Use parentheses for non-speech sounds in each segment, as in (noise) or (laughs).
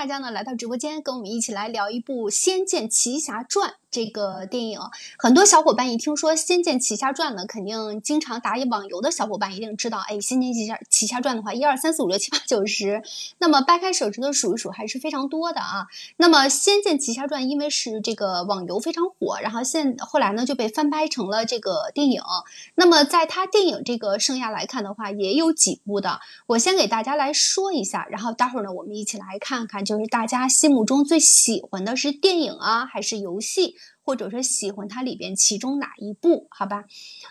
大家呢来到直播间，跟我们一起来聊一部《仙剑奇侠传》。这个电影，很多小伙伴一听说《仙剑奇侠传》呢，肯定经常打网游的小伙伴一定知道，哎，《仙剑奇侠奇侠传》的话，一二三四五六七八九十，那么掰开手指头数一数，还是非常多的啊。那么《仙剑奇侠传》因为是这个网游非常火，然后现后来呢就被翻拍成了这个电影。那么在它电影这个生涯来看的话，也有几部的，我先给大家来说一下，然后待会儿呢我们一起来看看，就是大家心目中最喜欢的是电影啊，还是游戏？或者说喜欢它里边其中哪一部？好吧，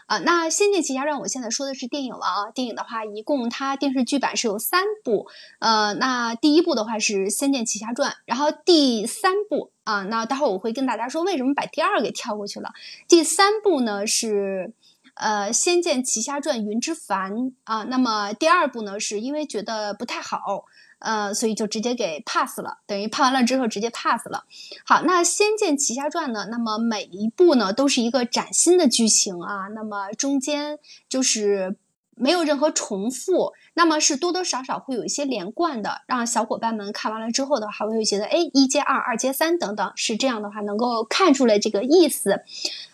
啊，那《仙剑奇侠传》我现在说的是电影了啊。电影的话，一共它电视剧版是有三部，呃，那第一部的话是《仙剑奇侠传》，然后第三部啊，那待会儿我会跟大家说为什么把第二给跳过去了。第三部呢是呃《仙剑奇侠传云之凡》啊，那么第二部呢是因为觉得不太好。呃，所以就直接给 pass 了，等于拍完了之后直接 pass 了。好，那《仙剑奇侠传》呢？那么每一部呢都是一个崭新的剧情啊，那么中间就是没有任何重复，那么是多多少少会有一些连贯的，让小伙伴们看完了之后的话，会觉得哎，一接二，二接三等等，是这样的话能够看出来这个意思。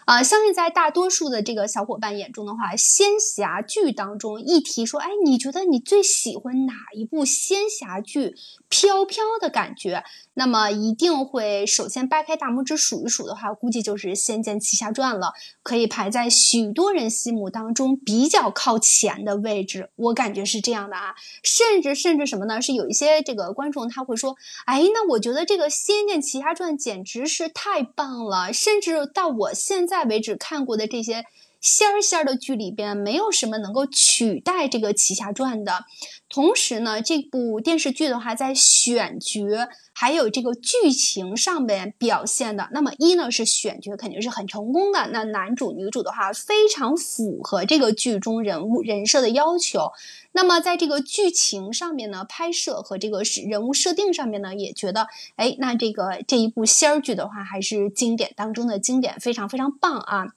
啊，相信在大多数的这个小伙伴眼中的话，仙侠剧当中一提说，哎，你觉得你最喜欢哪一部仙侠剧？飘飘的感觉，那么一定会首先掰开大拇指数一数的话，估计就是《仙剑奇侠传》了，可以排在许多人心目当中比较靠前的位置。我感觉是这样样的啊，甚至甚至什么呢？是有一些这个观众他会说，哎，那我觉得这个《仙剑奇侠传》简直是太棒了，甚至到我现在为止看过的这些。仙儿仙儿的剧里边，没有什么能够取代这个《奇侠传》的。同时呢，这部电视剧的话，在选角还有这个剧情上面表现的，那么一呢是选角肯定是很成功的。那男主女主的话，非常符合这个剧中人物人设的要求。那么在这个剧情上面呢，拍摄和这个人物设定上面呢，也觉得，哎，那这个这一部仙儿剧的话，还是经典当中的经典，非常非常棒啊。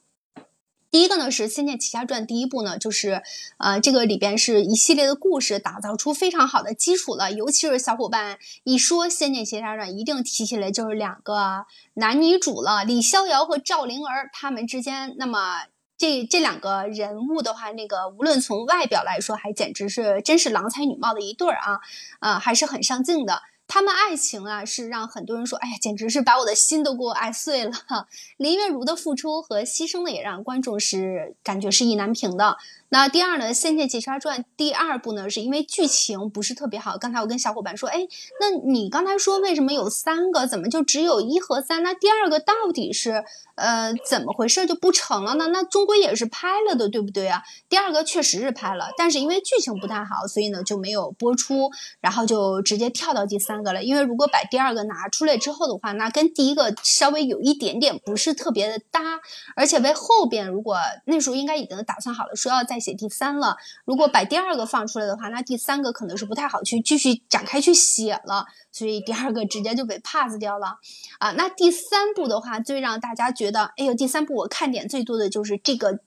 第一个呢是《仙剑奇侠传》，第一部呢就是，呃，这个里边是一系列的故事，打造出非常好的基础了。尤其是小伙伴一说《仙剑奇侠传》，一定提起来就是两个男女主了，李逍遥和赵灵儿他们之间。那么这这两个人物的话，那个无论从外表来说，还简直是真是郎才女貌的一对儿啊，啊，还是很上镜的。他们爱情啊，是让很多人说，哎呀，简直是把我的心都给我爱碎了。(laughs) 林月如的付出和牺牲呢，也让观众是感觉是意难平的。那第二呢，《仙剑奇侠传》第二部呢，是因为剧情不是特别好。刚才我跟小伙伴说，哎，那你刚才说为什么有三个，怎么就只有一和三？那第二个到底是呃怎么回事就不成了呢？那终归也是拍了的，对不对啊？第二个确实是拍了，但是因为剧情不太好，所以呢就没有播出，然后就直接跳到第三个了。因为如果把第二个拿出来之后的话，那跟第一个稍微有一点点不是特别的搭，而且为后边如果那时候应该已经打算好了，说要在写第三了，如果把第二个放出来的话，那第三个可能是不太好去继续展开去写了，所以第二个直接就被 pass 掉了啊。那第三部的话，最让大家觉得，哎呦，第三部我看点最多的就是这个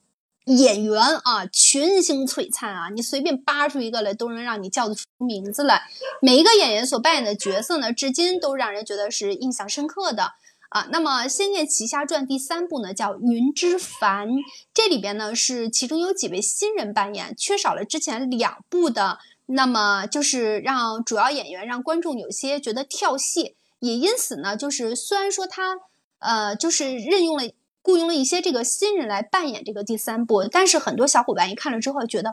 演员啊，群星璀璨啊，你随便扒出一个来都能让你叫得出名字来。每一个演员所扮演的角色呢，至今都让人觉得是印象深刻的。啊，那么《仙剑奇侠传》第三部呢，叫《云之凡》，这里边呢是其中有几位新人扮演，缺少了之前两部的，那么就是让主要演员让观众有些觉得跳戏，也因此呢，就是虽然说他呃就是任用了雇佣了一些这个新人来扮演这个第三部，但是很多小伙伴一看了之后觉得，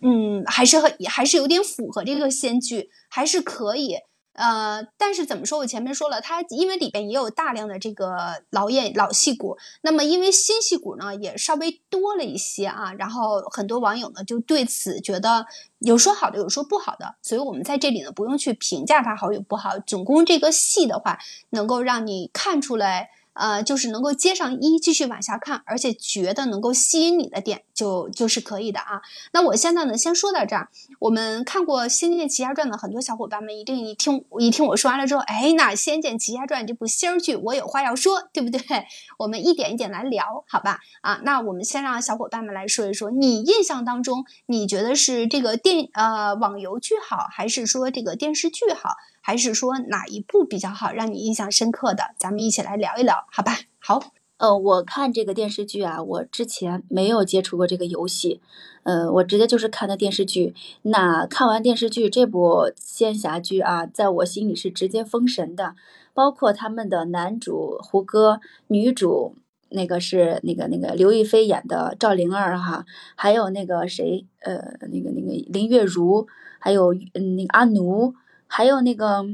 嗯，还是很还是有点符合这个仙剧，还是可以。呃，但是怎么说？我前面说了，它因为里边也有大量的这个老演老戏骨，那么因为新戏骨呢也稍微多了一些啊，然后很多网友呢就对此觉得有说好的，有说不好的，所以我们在这里呢不用去评价它好与不好，总共这个戏的话能够让你看出来。呃，就是能够接上一，继续往下看，而且觉得能够吸引你的点，就就是可以的啊。那我现在呢，先说到这儿。我们看过《仙剑奇侠传》的很多小伙伴们，一定一听一听我说完了之后，哎，那《仙剑奇侠传》这部仙儿剧，我有话要说，对不对？(laughs) 我们一点一点来聊，好吧？啊，那我们先让小伙伴们来说一说，你印象当中，你觉得是这个电呃网游剧好，还是说这个电视剧好？还是说哪一部比较好，让你印象深刻的？咱们一起来聊一聊，好吧？(laughs) 好。呃，我看这个电视剧啊，我之前没有接触过这个游戏，呃，我直接就是看的电视剧。那看完电视剧这部仙侠剧啊，在我心里是直接封神的。包括他们的男主胡歌，女主那个是那个那个刘亦菲演的赵灵儿哈，还有那个谁，呃，那个那个林月如，还有嗯那个阿奴，还有那个。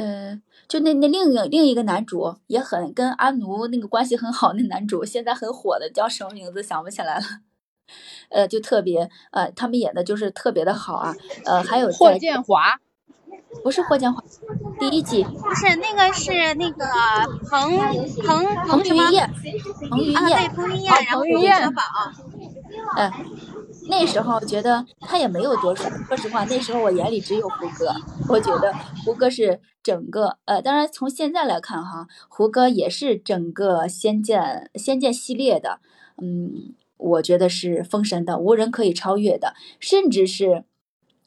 呃，就那那另一个另一个男主也很跟阿奴那个关系很好，那男主现在很火的叫什么名字想不起来了，呃，就特别呃，他们演的就是特别的好啊，呃，还有霍建华，不是霍建华，第一季不是那个是那个彭彭彭于晏，彭于晏，对彭于晏，然后于晏，哎。那时候觉得他也没有多帅，说实话，那时候我眼里只有胡歌。我觉得胡歌是整个呃，当然从现在来看哈，胡歌也是整个仙剑仙剑系列的，嗯，我觉得是封神的，无人可以超越的，甚至是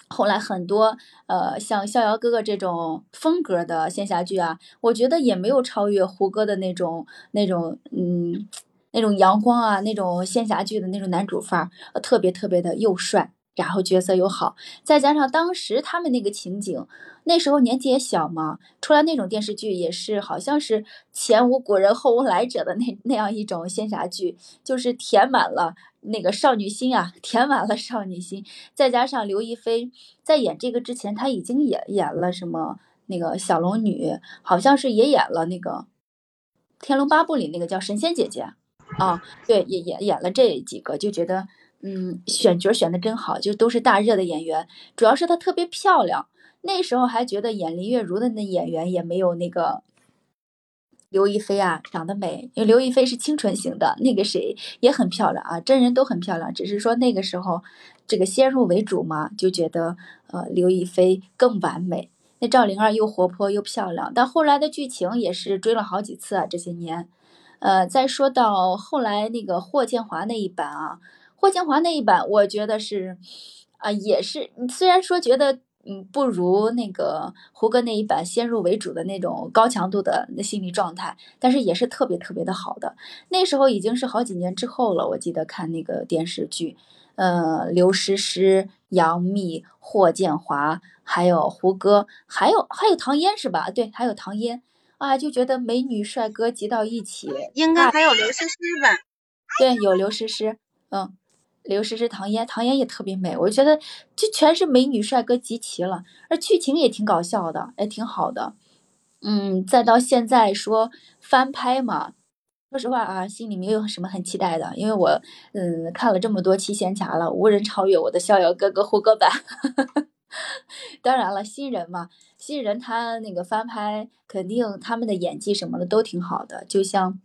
后来很多呃像逍遥哥哥这种风格的仙侠剧啊，我觉得也没有超越胡歌的那种那种嗯。那种阳光啊，那种仙侠剧的那种男主范儿，特别特别的又帅，然后角色又好，再加上当时他们那个情景，那时候年纪也小嘛，出来那种电视剧也是好像是前无古人后无来者的那那样一种仙侠剧，就是填满了那个少女心啊，填满了少女心。再加上刘亦菲在演这个之前，她已经演演了什么那个小龙女，好像是也演了那个《天龙八部》里那个叫神仙姐姐。啊，对，也演演了这几个，就觉得，嗯，选角选的真好，就都是大热的演员。主要是她特别漂亮，那时候还觉得演林月如的那演员也没有那个刘亦菲啊长得美，因为刘亦菲是清纯型的，那个谁也很漂亮啊，真人都很漂亮，只是说那个时候这个先入为主嘛，就觉得呃刘亦菲更完美。那赵灵儿又活泼又漂亮，但后来的剧情也是追了好几次啊，这些年。呃，再说到后来那个霍建华那一版啊，霍建华那一版，我觉得是，啊，也是，虽然说觉得，嗯，不如那个胡歌那一版先入为主的那种高强度的那心理状态，但是也是特别特别的好的。那时候已经是好几年之后了，我记得看那个电视剧，呃，刘诗诗、杨幂、霍建华，还有胡歌，还有还有唐嫣是吧？对，还有唐嫣。啊，就觉得美女帅哥集到一起，应该还有刘诗诗吧？对，有刘诗诗，嗯，刘诗诗、唐嫣，唐嫣也特别美。我觉得就全是美女帅哥集齐了，而剧情也挺搞笑的，也挺好的。嗯，再到现在说翻拍嘛，说实话啊，心里没有什么很期待的，因为我嗯看了这么多期仙侠了，无人超越我的逍遥哥哥胡歌版。(laughs) 当然了，新人嘛，新人他那个翻拍，肯定他们的演技什么的都挺好的，就像，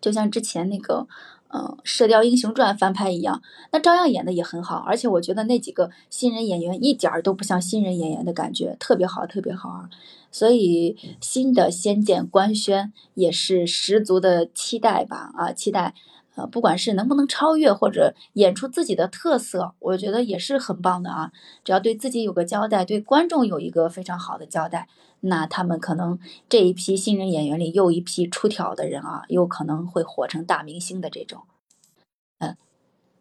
就像之前那个，嗯，《射雕英雄传》翻拍一样，那照样演的也很好。而且我觉得那几个新人演员一点儿都不像新人演员的感觉，特别好，特别好啊！所以新的《仙剑》官宣也是十足的期待吧，啊，期待。呃，不管是能不能超越或者演出自己的特色，我觉得也是很棒的啊。只要对自己有个交代，对观众有一个非常好的交代，那他们可能这一批新人演员里又一批出挑的人啊，有可能会火成大明星的这种。嗯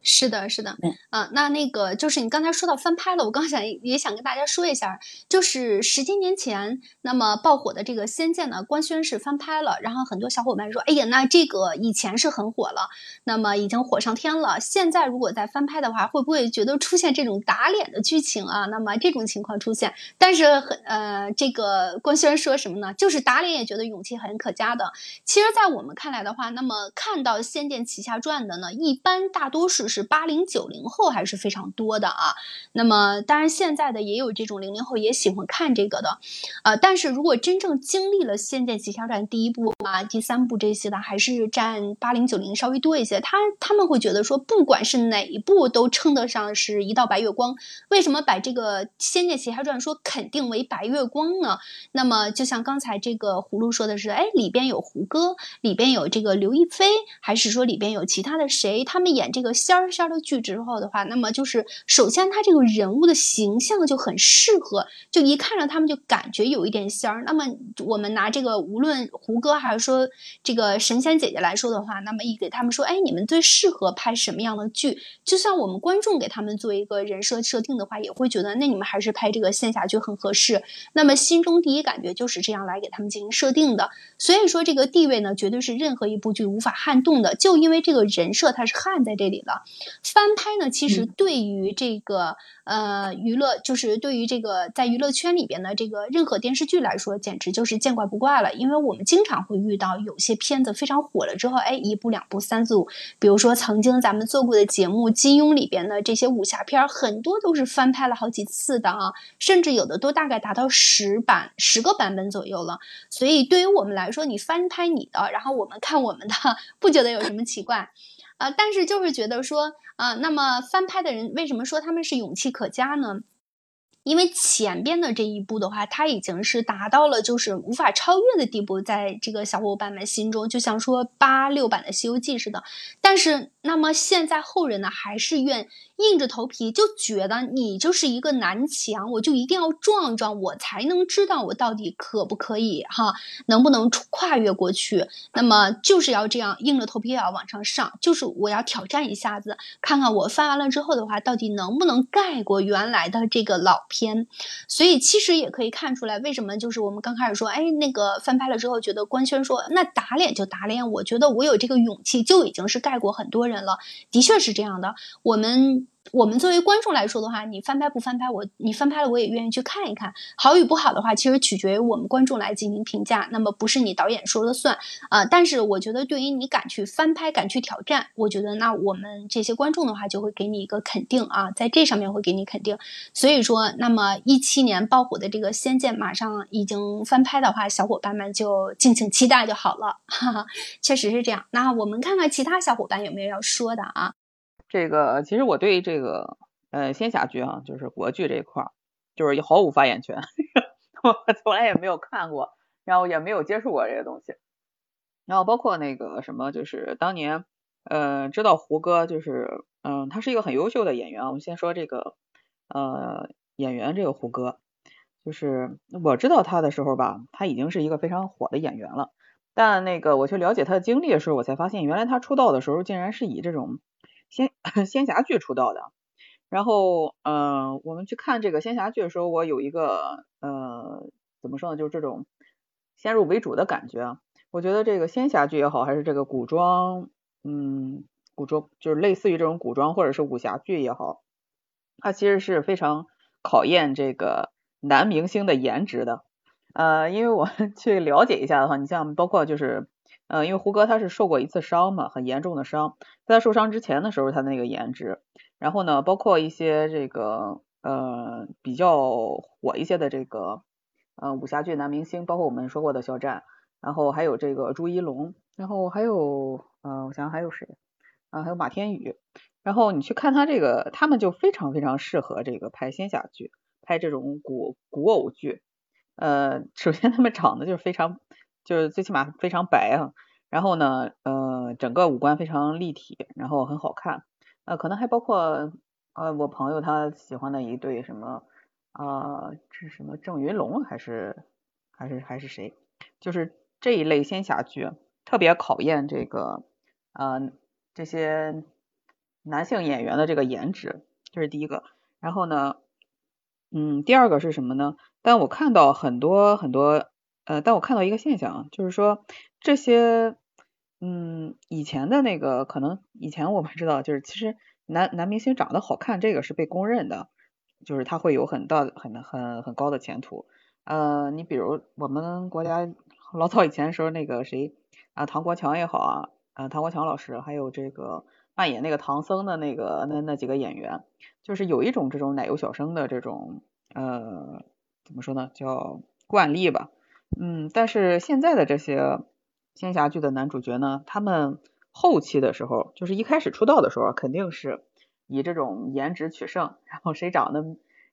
是的，是的，嗯，那那个就是你刚才说到翻拍了，我刚想也想跟大家说一下，就是十几年前那么爆火的这个《仙剑》呢，官宣是翻拍了，然后很多小伙伴说，哎呀，那这个以前是很火了，那么已经火上天了，现在如果再翻拍的话，会不会觉得出现这种打脸的剧情啊？那么这种情况出现，但是很呃，这个官宣说什么呢？就是打脸也觉得勇气很可嘉的。其实，在我们看来的话，那么看到《仙剑奇侠传》的呢，一般大多数。是八零九零后还是非常多的啊，那么当然现在的也有这种零零后也喜欢看这个的，呃，但是如果真正经历了《仙剑奇侠传》第一部啊、第三部这些的，还是占八零九零稍微多一些。他他们会觉得说，不管是哪一部都称得上是一道白月光。为什么把这个《仙剑奇侠传》说肯定为白月光呢？那么就像刚才这个葫芦说的是，哎，里边有胡歌，里边有这个刘亦菲，还是说里边有其他的谁？他们演这个仙儿。儿仙儿的剧之后的话，那么就是首先他这个人物的形象就很适合，就一看着他们就感觉有一点仙儿。那么我们拿这个无论胡歌还是说这个神仙姐姐来说的话，那么一给他们说，哎，你们最适合拍什么样的剧？就像我们观众给他们做一个人设设定的话，也会觉得那你们还是拍这个仙侠剧很合适。那么心中第一感觉就是这样来给他们进行设定的。所以说这个地位呢，绝对是任何一部剧无法撼动的，就因为这个人设它是焊在这里了。翻拍呢，其实对于这个呃娱乐，就是对于这个在娱乐圈里边的这个任何电视剧来说，简直就是见怪不怪了。因为我们经常会遇到有些片子非常火了之后，哎，一部两部三四五，比如说曾经咱们做过的节目《金庸》里边的这些武侠片，很多都是翻拍了好几次的啊，甚至有的都大概达到十版十个版本左右了。所以对于我们来说，你翻拍你的，然后我们看我们的，不觉得有什么奇怪。啊，但是就是觉得说，啊，那么翻拍的人为什么说他们是勇气可嘉呢？因为前边的这一部的话，它已经是达到了就是无法超越的地步，在这个小伙伴们心中，就像说八六版的《西游记》似的。但是，那么现在后人呢，还是愿硬着头皮，就觉得你就是一个南墙，我就一定要撞撞，我才能知道我到底可不可以哈，能不能跨越过去。那么就是要这样硬着头皮也要往上上，就是我要挑战一下子，看看我翻完了之后的话，到底能不能盖过原来的这个老。片，所以其实也可以看出来，为什么就是我们刚开始说，哎，那个翻拍了之后，觉得官宣说那打脸就打脸，我觉得我有这个勇气，就已经是盖过很多人了，的确是这样的，我们。我们作为观众来说的话，你翻拍不翻拍，我你翻拍了我也愿意去看一看。好与不好的话，其实取决于我们观众来进行评价。那么不是你导演说了算啊。但是我觉得，对于你敢去翻拍、敢去挑战，我觉得那我们这些观众的话就会给你一个肯定啊，在这上面会给你肯定。所以说，那么一七年爆火的这个《仙剑》马上已经翻拍的话，小伙伴们就敬请期待就好了。哈哈，确实是这样。那我们看看其他小伙伴有没有要说的啊？这个其实我对这个呃仙侠剧哈，就是国剧这一块儿，就是毫无发言权，(laughs) 我从来也没有看过，然后也没有接触过这些东西，然后包括那个什么，就是当年呃知道胡歌，就是嗯他是一个很优秀的演员，我们先说这个呃演员这个胡歌，就是我知道他的时候吧，他已经是一个非常火的演员了，但那个我去了解他的经历的时候，我才发现原来他出道的时候竟然是以这种。仙 (laughs) 仙侠剧出道的，然后嗯，我们去看这个仙侠剧的时候，我有一个呃，怎么说呢，就是这种先入为主的感觉。我觉得这个仙侠剧也好，还是这个古装，嗯，古装就是类似于这种古装或者是武侠剧也好，它其实是非常考验这个男明星的颜值的。呃，因为我 (laughs) 去了解一下的话，你像包括就是。呃，因为胡歌他是受过一次伤嘛，很严重的伤。在他受伤之前的时候，他那个颜值，然后呢，包括一些这个呃比较火一些的这个呃武侠剧男明星，包括我们说过的肖战，然后还有这个朱一龙，然后还有呃我想想还有谁啊，还有马天宇。然后你去看他这个，他们就非常非常适合这个拍仙侠剧，拍这种古古偶剧。呃，首先他们长得就是非常。就是最起码非常白啊，然后呢，呃，整个五官非常立体，然后很好看，呃，可能还包括呃，我朋友他喜欢的一对什么啊，是什么郑云龙还是还是还是谁？就是这一类仙侠剧特别考验这个呃这些男性演员的这个颜值，这是第一个。然后呢，嗯，第二个是什么呢？但我看到很多很多。呃，但我看到一个现象，就是说这些，嗯，以前的那个可能以前我们知道，就是其实男男明星长得好看，这个是被公认的，就是他会有很大很很很高的前途。呃，你比如我们国家老早以前时候那个谁啊，唐国强也好啊，啊，唐国强老师，还有这个扮演那个唐僧的那个那那几个演员，就是有一种这种奶油小生的这种呃，怎么说呢，叫惯例吧。嗯，但是现在的这些仙侠剧的男主角呢，他们后期的时候，就是一开始出道的时候，肯定是以这种颜值取胜，然后谁长得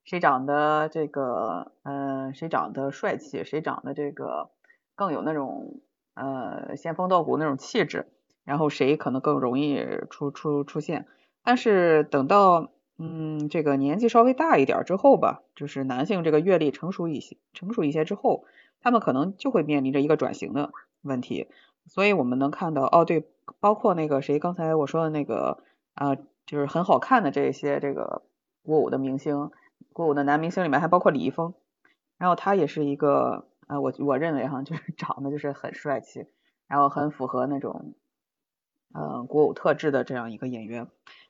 谁长得这个，嗯，谁长得帅气，谁长得这个更有那种呃仙风道骨那种气质，然后谁可能更容易出出出现。但是等到嗯这个年纪稍微大一点之后吧，就是男性这个阅历成熟一些，成熟一些之后，他们可能就会面临着一个转型的问题。所以我们能看到，哦对，包括那个谁刚才我说的那个啊，就是很好看的这些这个国舞的明星，国舞的男明星里面还包括李易峰，然后他也是一个啊，我我认为哈，就是 (laughs) 长得就是很帅气，然后很符合那种呃国舞特质的这样一个演员，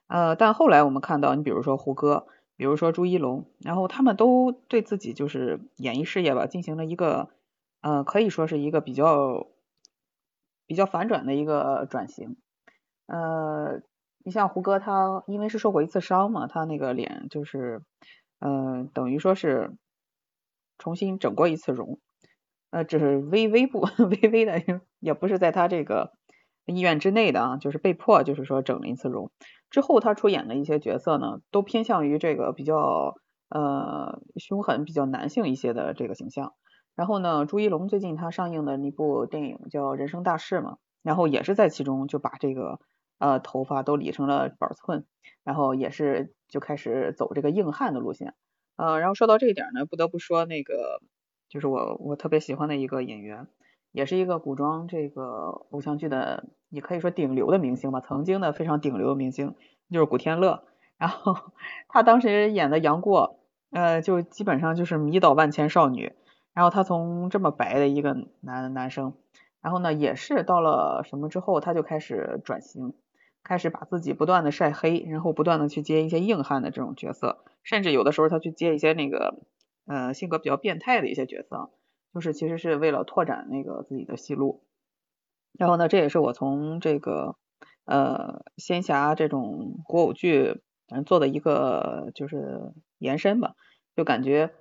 呃，但后来我们看到，你比如说胡歌，比如说朱一龙，然后他们都对自己就是演艺事业吧进行了一个呃可以说是一个比较。比较反转的一个转型，呃，你像胡歌，他因为是受过一次伤嘛，他那个脸就是，嗯，等于说是重新整过一次容，呃，只是微微不 (laughs) 微微的，也不是在他这个意愿之内的啊，就是被迫，就是说整了一次容。之后他出演的一些角色呢，都偏向于这个比较呃凶狠、比较男性一些的这个形象。然后呢，朱一龙最近他上映的那部电影叫《人生大事》嘛，然后也是在其中就把这个呃头发都理成了板寸，然后也是就开始走这个硬汉的路线。呃，然后说到这一点呢，不得不说那个就是我我特别喜欢的一个演员，也是一个古装这个偶像剧的，也可以说顶流的明星吧，曾经的非常顶流的明星就是古天乐。然后 (laughs) 他当时演的杨过，呃，就基本上就是迷倒万千少女。然后他从这么白的一个男男生，然后呢也是到了什么之后，他就开始转型，开始把自己不断的晒黑，然后不断的去接一些硬汉的这种角色，甚至有的时候他去接一些那个呃性格比较变态的一些角色，就是其实是为了拓展那个自己的戏路。然后呢，这也是我从这个呃仙侠这种古偶剧反正做的一个就是延伸吧，就感觉。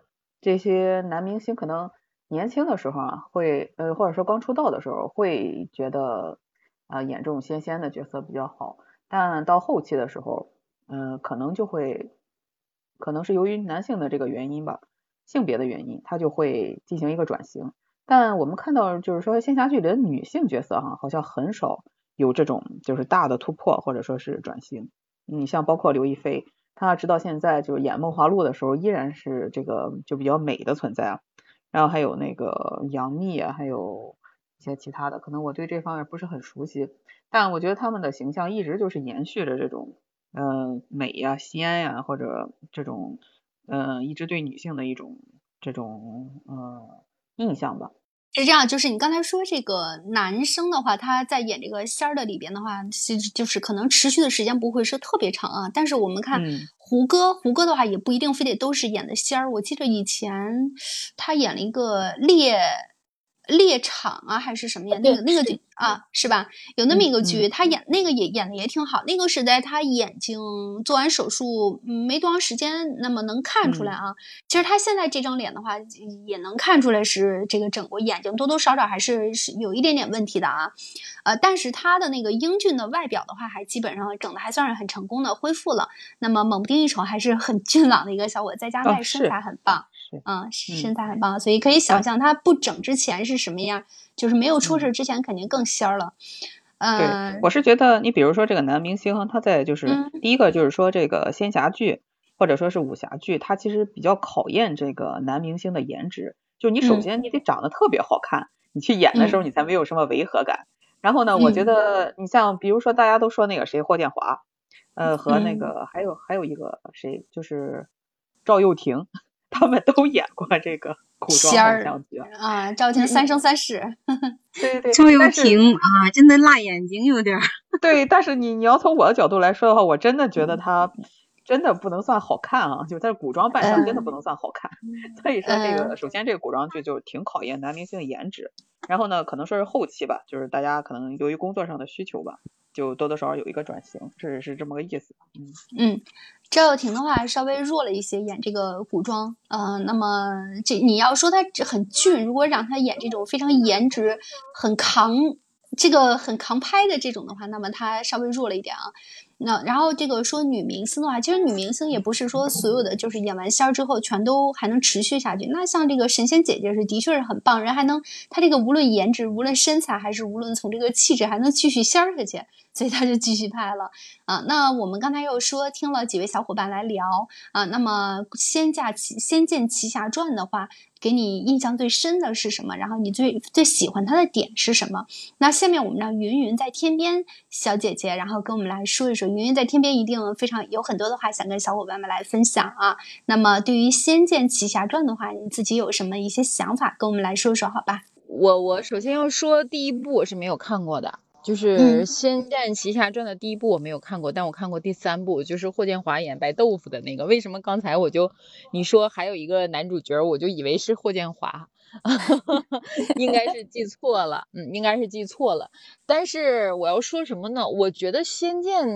这些男明星可能年轻的时候啊，会呃或者说刚出道的时候会觉得啊演这种仙仙的角色比较好，但到后期的时候，嗯可能就会可能是由于男性的这个原因吧，性别的原因，他就会进行一个转型。但我们看到就是说仙侠剧里的女性角色哈，好像很少有这种就是大的突破或者说是转型。你像包括刘亦菲。她直到现在就是演《梦华录》的时候，依然是这个就比较美的存在啊。然后还有那个杨幂啊，还有一些其他的，可能我对这方面不是很熟悉，但我觉得他们的形象一直就是延续着这种嗯美呀、仙呀，或者这种嗯一直对女性的一种这种嗯印象吧。是这样，就是你刚才说这个男生的话，他在演这个仙儿的里边的话，其实就是可能持续的时间不会是特别长啊。但是我们看胡歌，胡歌的话也不一定非得都是演的仙儿。我记得以前他演了一个猎。猎场啊，还是什么呀？那个那个剧啊，是吧？有那么一个剧，他演那个也演的也挺好。那个是在他眼睛做完手术没多长时间，那么能看出来啊。其实他现在这张脸的话，也能看出来是这个整过眼睛多多少少还是是有一点点问题的啊。呃，但是他的那个英俊的外表的话，还基本上整的还算是很成功的恢复了。那么猛不丁一瞅，还是很俊朗的一个小伙，再加上身材很棒。嗯，身材很棒，所以可以想象他不整之前是什么样，就是没有出事之前肯定更仙儿了。对，我是觉得你比如说这个男明星，他在就是第一个就是说这个仙侠剧或者说是武侠剧，他其实比较考验这个男明星的颜值。就你首先你得长得特别好看，你去演的时候你才没有什么违和感。然后呢，我觉得你像比如说大家都说那个谁霍建华，呃和那个还有还有一个谁就是赵又廷。他们都演过这个古装偶像剧。啊，赵婷《三生三世》。(laughs) 对对对，赵又廷啊，真的辣眼睛有点儿。(laughs) 对，但是你你要从我的角度来说的话，我真的觉得他真的不能算好看啊，就在古装扮相真的不能算好看。(laughs) 所以说这个，首先这个古装剧就挺考验男明星的颜值，然后呢，可能说是后期吧，就是大家可能由于工作上的需求吧，就多多少少有一个转型，是是这么个意思。嗯嗯。赵又廷的话稍微弱了一些，演这个古装，呃，那么这你要说他很俊，如果让他演这种非常颜值很扛，这个很扛拍的这种的话，那么他稍微弱了一点啊。那然后这个说女明星的话，其实女明星也不是说所有的就是演完仙儿之后全都还能持续下去。那像这个神仙姐姐是的确是很棒，人还能她这个无论颜值、无论身材，还是无论从这个气质，还能继续仙儿下去。所以他就继续拍了啊。那我们刚才又说听了几位小伙伴来聊啊，那么《仙驾奇仙剑奇侠传》的话，给你印象最深的是什么？然后你最最喜欢它的点是什么？那下面我们让云云在天边小姐姐，然后跟我们来说一说。云云在天边一定非常有很多的话想跟小伙伴们来分享啊。那么对于《仙剑奇侠传》的话，你自己有什么一些想法，跟我们来说说好吧？我我首先要说第一部我是没有看过的，就是《仙剑奇侠传》的第一部我没有看过，但我看过第三部，就是霍建华演白豆腐的那个。为什么刚才我就你说还有一个男主角，我就以为是霍建华，(laughs) 应该是记错了，嗯，应该是记错了。但是我要说什么呢？我觉得《仙剑》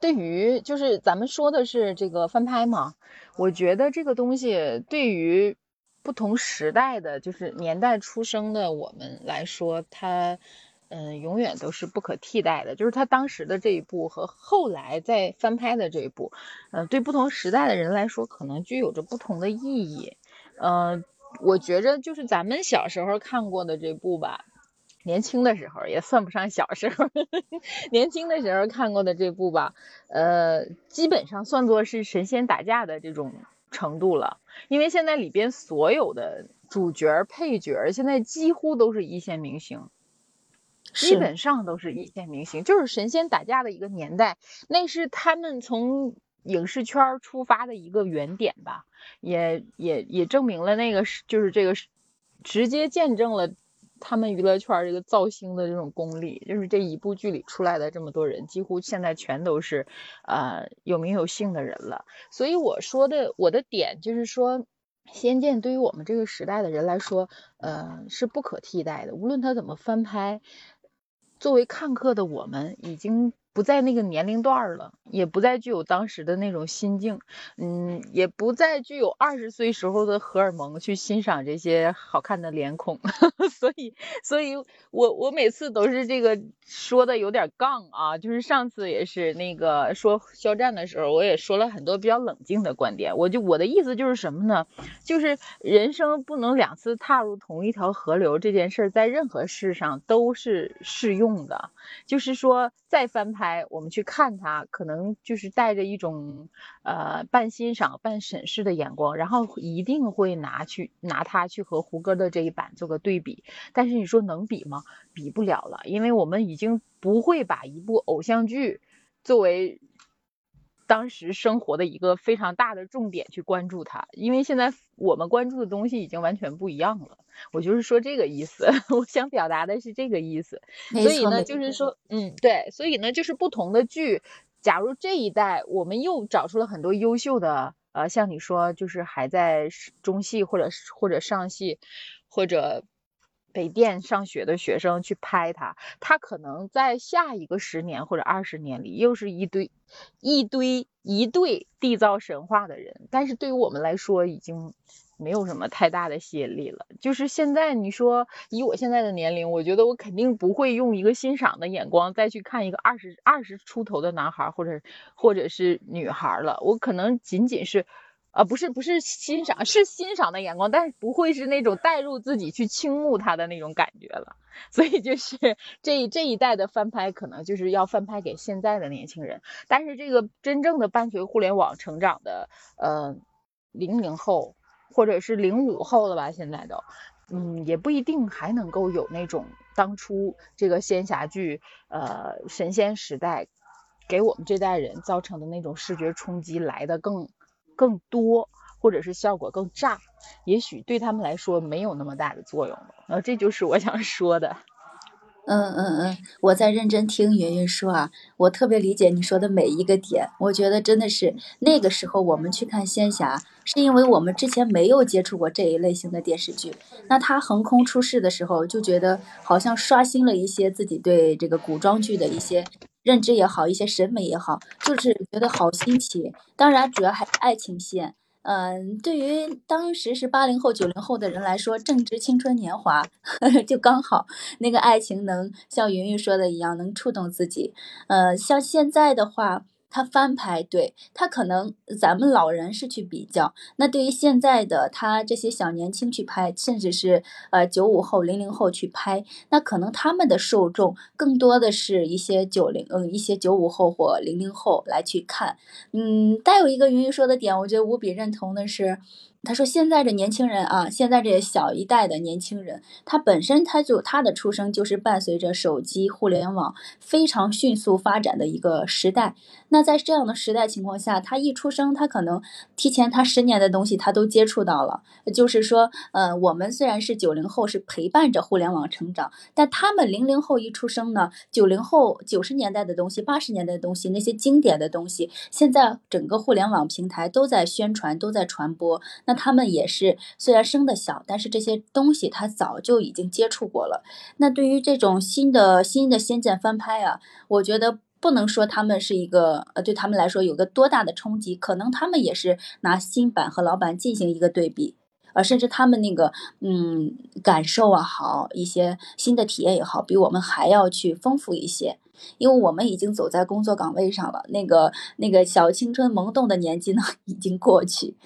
对于就是咱们说的是这个翻拍嘛，我觉得这个东西对于。不同时代的就是年代出生的我们来说，它嗯永远都是不可替代的。就是他当时的这一部和后来再翻拍的这一部，嗯，对不同时代的人来说，可能具有着不同的意义。嗯，我觉着就是咱们小时候看过的这部吧，年轻的时候也算不上小时候，(laughs) 年轻的时候看过的这部吧，呃，基本上算作是神仙打架的这种。程度了，因为现在里边所有的主角、配角，现在几乎都是一线明星，基本上都是一线明星，就是神仙打架的一个年代，那是他们从影视圈出发的一个原点吧，也也也证明了那个是就是这个是直接见证了。他们娱乐圈这个造星的这种功力，就是这一部剧里出来的这么多人，几乎现在全都是呃有名有姓的人了。所以我说的我的点就是说，《仙剑》对于我们这个时代的人来说，呃是不可替代的。无论它怎么翻拍，作为看客的我们已经。不在那个年龄段了，也不再具有当时的那种心境，嗯，也不再具有二十岁时候的荷尔蒙去欣赏这些好看的脸孔，(laughs) 所以，所以我我每次都是这个说的有点杠啊，就是上次也是那个说肖战的时候，我也说了很多比较冷静的观点，我就我的意思就是什么呢？就是人生不能两次踏入同一条河流这件事，在任何事上都是适用的，就是说再翻拍。拍我们去看他，可能就是带着一种呃半欣赏半审视的眼光，然后一定会拿去拿他去和胡歌的这一版做个对比。但是你说能比吗？比不了了，因为我们已经不会把一部偶像剧作为。当时生活的一个非常大的重点去关注它，因为现在我们关注的东西已经完全不一样了。我就是说这个意思，(laughs) 我想表达的是这个意思。所以呢，就是说，嗯，对，所以呢，就是不同的剧，假如这一代我们又找出了很多优秀的，呃，像你说，就是还在中戏或者或者上戏或者。北电上学的学生去拍他，他可能在下一个十年或者二十年里，又是一堆一堆一对缔造神话的人。但是对于我们来说，已经没有什么太大的吸引力了。就是现在，你说以我现在的年龄，我觉得我肯定不会用一个欣赏的眼光再去看一个二十二十出头的男孩或者或者是女孩了。我可能仅仅是。啊，不是不是欣赏，是欣赏的眼光，但是不会是那种带入自己去倾慕他的那种感觉了。所以就是这这一代的翻拍，可能就是要翻拍给现在的年轻人。但是这个真正的伴随互联网成长的，呃，零零后或者是零五后了吧，现在都，嗯，也不一定还能够有那种当初这个仙侠剧，呃，神仙时代给我们这代人造成的那种视觉冲击来的更。更多，或者是效果更炸，也许对他们来说没有那么大的作用了。呃，这就是我想说的。嗯嗯嗯，我在认真听云云说啊，我特别理解你说的每一个点。我觉得真的是那个时候我们去看仙侠，是因为我们之前没有接触过这一类型的电视剧。那它横空出世的时候，就觉得好像刷新了一些自己对这个古装剧的一些。认知也好，一些审美也好，就是觉得好新奇。当然，主要还是爱情线。嗯，对于当时是八零后、九零后的人来说，正值青春年华，(laughs) 就刚好那个爱情能像云云说的一样，能触动自己。呃，像现在的话，他翻拍，对他可能咱们老人是去比较，那对于现在的他这些小年轻去拍，甚至是呃九五后、零零后去拍，那可能他们的受众更多的是一些九零嗯一些九五后或零零后来去看。嗯，再有一个云云说的点，我觉得无比认同的是。他说：“现在这年轻人啊，现在这小一代的年轻人，他本身他就他的出生就是伴随着手机、互联网非常迅速发展的一个时代。那在这样的时代情况下，他一出生，他可能提前他十年的东西他都接触到了。就是说，呃，我们虽然是九零后，是陪伴着互联网成长，但他们零零后一出生呢，九零后九十年代的东西、八十年代的东西，那些经典的东西，现在整个互联网平台都在宣传，都在传播。”那他们也是，虽然生的小，但是这些东西他早就已经接触过了。那对于这种新的新的仙剑翻拍啊，我觉得不能说他们是一个呃，对他们来说有个多大的冲击，可能他们也是拿新版和老版进行一个对比，呃，甚至他们那个嗯感受啊好，一些新的体验也好，比我们还要去丰富一些，因为我们已经走在工作岗位上了，那个那个小青春萌动的年纪呢 (laughs) 已经过去。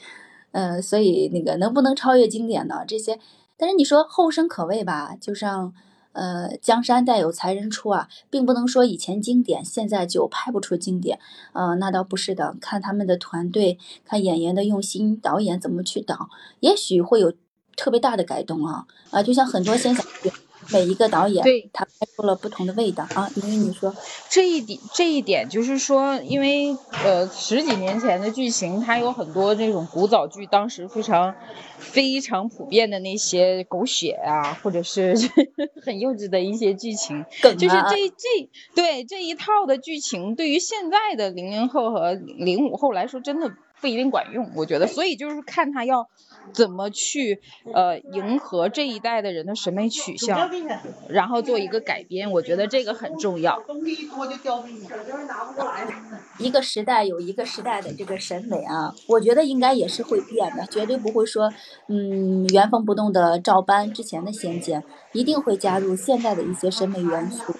呃，所以那个能不能超越经典呢？这些，但是你说后生可畏吧，就像呃江山代有才人出啊，并不能说以前经典现在就拍不出经典，呃，那倒不是的，看他们的团队，看演员的用心，导演怎么去导，也许会有特别大的改动啊啊，就像很多现象。每一个导演，对他拍出了不同的味道啊。因为你说这一点，这一点就是说，因为呃十几年前的剧情，它有很多这种古早剧，当时非常非常普遍的那些狗血啊，或者是 (laughs) 很幼稚的一些剧情，就是这这对这一套的剧情，对于现在的零零后和零五后来说，真的不一定管用。我觉得，所以就是看他要。怎么去呃迎合这一代的人的审美取向，然后做一个改编，我觉得这个很重要。一个时代有一个时代的这个审美啊，我觉得应该也是会变的，绝对不会说嗯原封不动的照搬之前的仙剑，一定会加入现代的一些审美元素。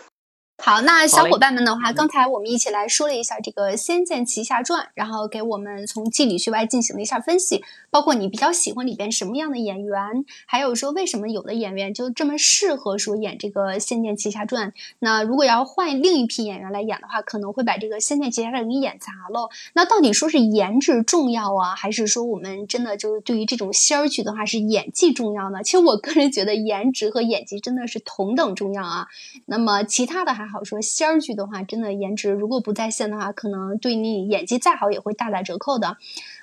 好，那小伙伴们的话，刚才我们一起来说了一下这个《仙剑奇侠传》，然后给我们从剧里剧外进行了一下分析，包括你比较喜欢里边什么样的演员，还有说为什么有的演员就这么适合说演这个《仙剑奇侠传》。那如果要换另一批演员来演的话，可能会把这个《仙剑奇侠传》给演砸了。那到底说是颜值重要啊，还是说我们真的就是对于这种仙儿剧的话是演技重要呢？其实我个人觉得颜值和演技真的是同等重要啊。那么其他的还。好说仙儿剧的话，真的颜值如果不在线的话，可能对你演技再好也会大打折扣的。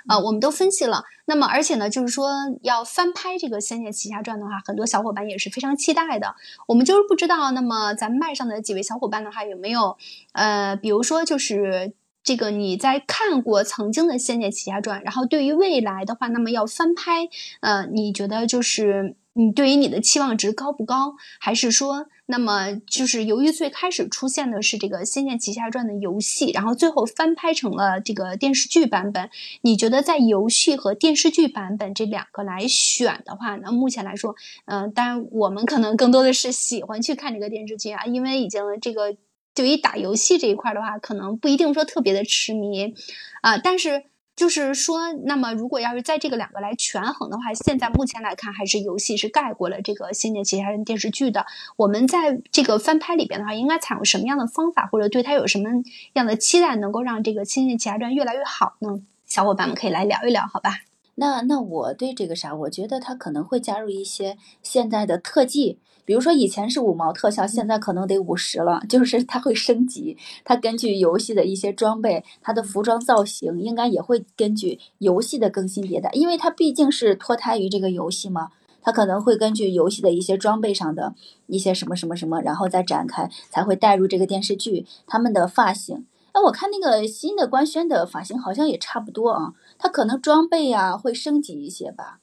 呃，我们都分析了。那么，而且呢，就是说要翻拍这个《仙剑奇侠传》的话，很多小伙伴也是非常期待的。我们就是不知道，那么咱们麦上的几位小伙伴的话，有没有呃，比如说就是这个你在看过曾经的《仙剑奇侠传》，然后对于未来的话，那么要翻拍，呃，你觉得就是你对于你的期望值高不高？还是说？那么就是由于最开始出现的是这个《仙剑奇侠传》的游戏，然后最后翻拍成了这个电视剧版本。你觉得在游戏和电视剧版本这两个来选的话，那目前来说，嗯，当然我们可能更多的是喜欢去看这个电视剧啊，因为已经这个对于打游戏这一块的话，可能不一定说特别的痴迷啊，但是。就是说，那么如果要是在这个两个来权衡的话，现在目前来看，还是游戏是盖过了这个《仙剑奇侠传》电视剧的。我们在这个翻拍里边的话，应该采用什么样的方法，或者对它有什么样的期待，能够让这个《仙剑奇侠传》越来越好呢？小伙伴们可以来聊一聊，好吧？那那我对这个啥，我觉得它可能会加入一些现在的特技。比如说以前是五毛特效，现在可能得五十了，就是它会升级，它根据游戏的一些装备，它的服装造型应该也会根据游戏的更新迭代，因为它毕竟是脱胎于这个游戏嘛，它可能会根据游戏的一些装备上的一些什么什么什么，然后再展开，才会带入这个电视剧。他们的发型，哎，我看那个新的官宣的发型好像也差不多啊，它可能装备呀会升级一些吧。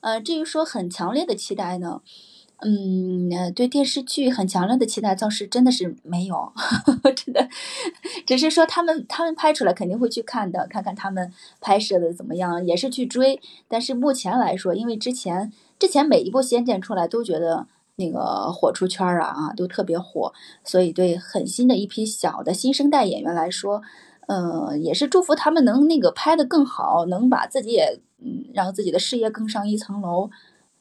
呃，至于说很强烈的期待呢？嗯，对电视剧很强烈的期待，倒是真的是没有，(laughs) 真的，(laughs) 只是说他们他们拍出来肯定会去看的，看看他们拍摄的怎么样，也是去追。但是目前来说，因为之前之前每一部《仙剑》出来都觉得那个火出圈啊啊，都特别火，所以对很新的一批小的新生代演员来说，呃，也是祝福他们能那个拍的更好，能把自己也嗯让自己的事业更上一层楼。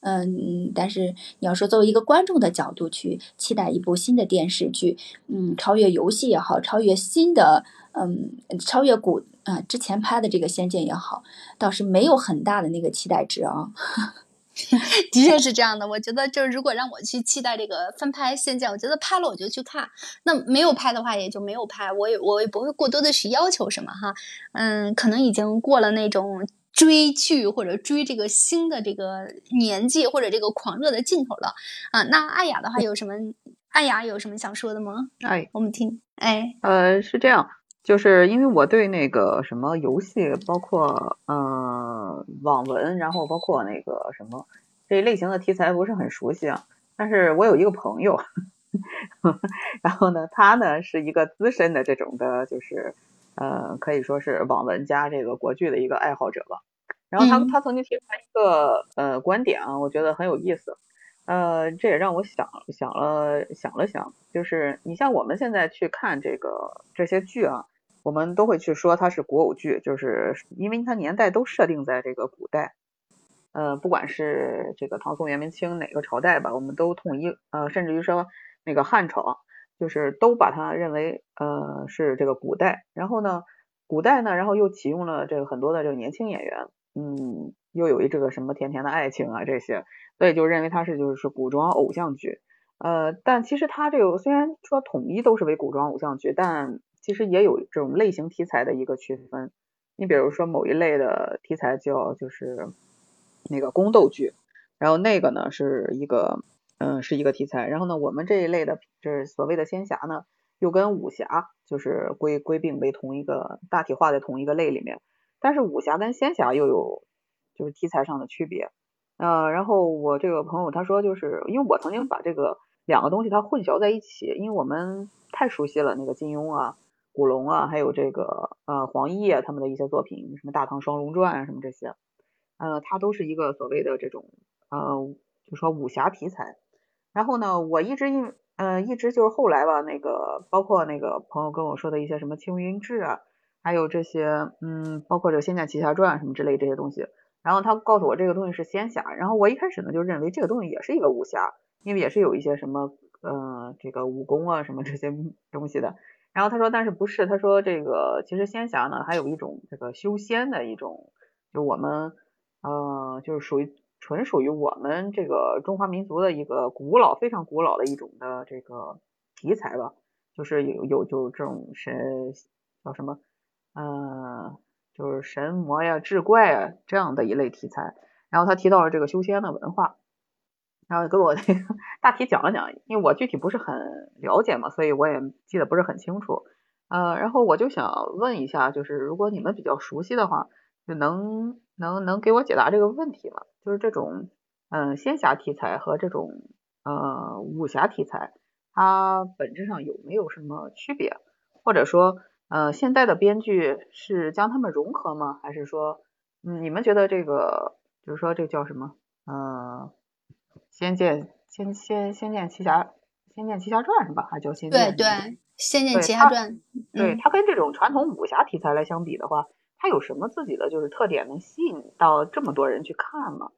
嗯，但是你要说作为一个观众的角度去期待一部新的电视剧，嗯，超越游戏也好，超越新的，嗯，超越古啊之前拍的这个《仙剑》也好，倒是没有很大的那个期待值啊。(laughs) 的确是这样的，我觉得就是如果让我去期待这个翻拍《仙剑》，我觉得拍了我就去看，那没有拍的话也就没有拍，我也我也不会过多的去要求什么哈。嗯，可能已经过了那种。追剧或者追这个新的这个年纪或者这个狂热的劲头了啊！那艾雅的话有什么？艾雅有什么想说的吗？哎，我们听。哎，呃，是这样，就是因为我对那个什么游戏，包括嗯网文，然后包括那个什么这一类型的题材不是很熟悉啊。但是我有一个朋友，(laughs) 然后呢，他呢是一个资深的这种的，就是。呃，可以说是网文加这个国剧的一个爱好者吧。然后他他曾经提出来一个呃观点啊，我觉得很有意思。呃，这也让我想想了想了想，就是你像我们现在去看这个这些剧啊，我们都会去说它是古偶剧，就是因为它年代都设定在这个古代。呃，不管是这个唐宋元明清哪个朝代吧，我们都统一呃，甚至于说那个汉朝。就是都把它认为呃是这个古代，然后呢，古代呢，然后又启用了这个很多的这个年轻演员，嗯，又有一这个什么甜甜的爱情啊这些，所以就认为它是就是古装偶像剧，呃，但其实它这个虽然说统一都是为古装偶像剧，但其实也有这种类型题材的一个区分。你比如说某一类的题材叫就是那个宫斗剧，然后那个呢是一个。嗯，是一个题材。然后呢，我们这一类的，就是所谓的仙侠呢，又跟武侠就是归归并为同一个大体化的同一个类里面。但是武侠跟仙侠又有就是题材上的区别。呃，然后我这个朋友他说，就是因为我曾经把这个两个东西它混淆在一起，因为我们太熟悉了那个金庸啊、古龙啊，还有这个呃黄易啊他们的一些作品，什么《大唐双龙传》啊什么这些，呃，它都是一个所谓的这种呃，就说武侠题材。然后呢，我一直因呃一直就是后来吧，那个包括那个朋友跟我说的一些什么青云志啊，还有这些嗯，包括这个仙剑奇侠传什么之类这些东西。然后他告诉我这个东西是仙侠，然后我一开始呢就认为这个东西也是一个武侠，因为也是有一些什么呃这个武功啊什么这些东西的。然后他说但是不是，他说这个其实仙侠呢还有一种这个修仙的一种，就我们呃就是属于。纯属于我们这个中华民族的一个古老、非常古老的一种的这个题材吧，就是有有就是这种神叫什么，呃，就是神魔呀、志怪啊这样的一类题材。然后他提到了这个修仙的文化，然后给我 (laughs) 大体讲了讲，因为我具体不是很了解嘛，所以我也记得不是很清楚。呃，然后我就想问一下，就是如果你们比较熟悉的话，就能能能给我解答这个问题吗？就是这种，嗯，仙侠题材和这种，呃，武侠题材，它本质上有没有什么区别？或者说，呃，现在的编剧是将它们融合吗？还是说，嗯，你们觉得这个，就是说这叫什么？呃，仙剑仙仙仙剑奇侠仙剑奇侠传是吧？还叫仙剑？对对，仙剑奇侠传。对它跟这种传统武侠题材来相比的话。它有什么自己的就是特点，能吸引到这么多人去看吗？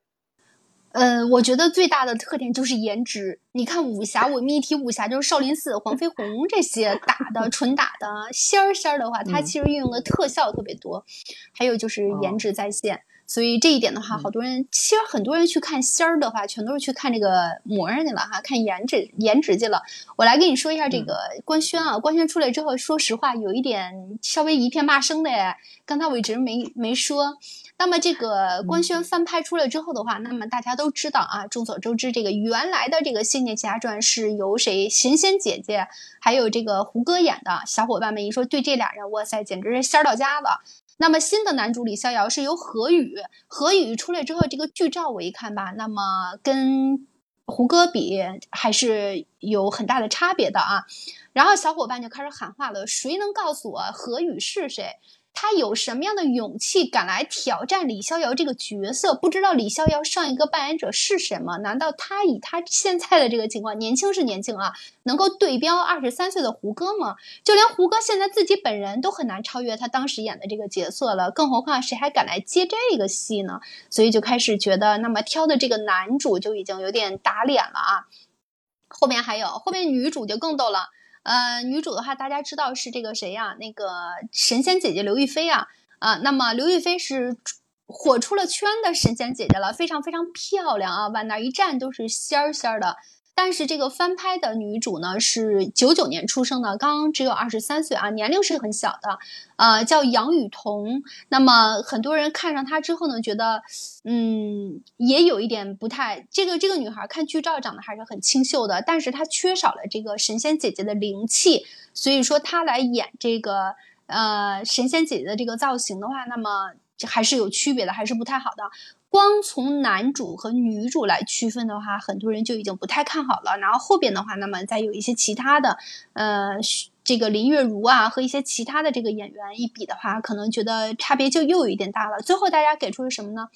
呃，我觉得最大的特点就是颜值。你看武侠，我们一提武侠就是少林寺、黄飞鸿这些 (laughs) 打的纯打的仙儿仙儿的话，它其实运用的特效特别多，还有就是颜值在线。所以这一点的话，好多人其实很多人去看仙儿的话，全都是去看这个模样去了哈，看颜值颜值去了。我来跟你说一下这个官宣啊，官宣出来之后，说实话有一点稍微一片骂声的，刚才我一直没没说。那么这个官宣翻拍出来之后的话，那么大家都知道啊，众所周知，这个原来的这个《仙剑奇侠传》是由谁神仙姐姐还有这个胡歌演的，小伙伴们一说对这俩人，哇塞，简直是仙儿到家了。那么新的男主李逍遥是由何雨，何雨出来之后，这个剧照我一看吧，那么跟胡歌比还是有很大的差别的啊。然后小伙伴就开始喊话了：“谁能告诉我何雨是谁？”他有什么样的勇气敢来挑战李逍遥这个角色？不知道李逍遥上一个扮演者是什么？难道他以他现在的这个情况，年轻是年轻啊，能够对标二十三岁的胡歌吗？就连胡歌现在自己本人都很难超越他当时演的这个角色了，更何况谁还敢来接这个戏呢？所以就开始觉得，那么挑的这个男主就已经有点打脸了啊。后面还有，后面女主就更逗了。呃，女主的话，大家知道是这个谁呀？那个神仙姐姐刘亦菲啊，啊，那么刘亦菲是火出了圈的神仙姐姐了，非常非常漂亮啊，往那一站都是仙儿仙儿的。但是这个翻拍的女主呢是九九年出生的，刚刚只有二十三岁啊，年龄是很小的，呃，叫杨雨桐。那么很多人看上她之后呢，觉得，嗯，也有一点不太，这个这个女孩看剧照长得还是很清秀的，但是她缺少了这个神仙姐姐的灵气，所以说她来演这个呃神仙姐姐的这个造型的话，那么还是有区别的，还是不太好的。光从男主和女主来区分的话，很多人就已经不太看好了。然后后边的话，那么再有一些其他的，呃，这个林月如啊和一些其他的这个演员一比的话，可能觉得差别就又有一点大了。最后大家给出了什么呢？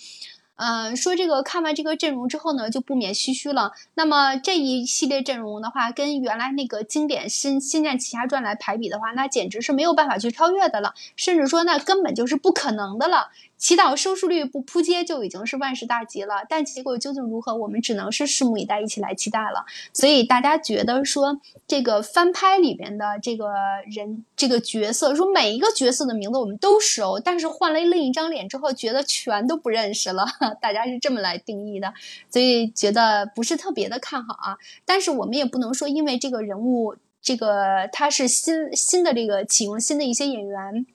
嗯，说这个看完这个阵容之后呢，就不免唏嘘了。那么这一系列阵容的话，跟原来那个经典《新仙剑奇侠传》来排比的话，那简直是没有办法去超越的了，甚至说那根本就是不可能的了。祈祷收视率不扑街就已经是万事大吉了，但结果究竟如何，我们只能是拭目以待，一起来期待了。所以大家觉得说这个翻拍里边的这个人这个角色，说每一个角色的名字我们都熟，但是换了另一张脸之后，觉得全都不认识了。(laughs) 大家是这么来定义的，所以觉得不是特别的看好啊。但是我们也不能说因为这个人物这个他是新新的这个启用新的一些演员。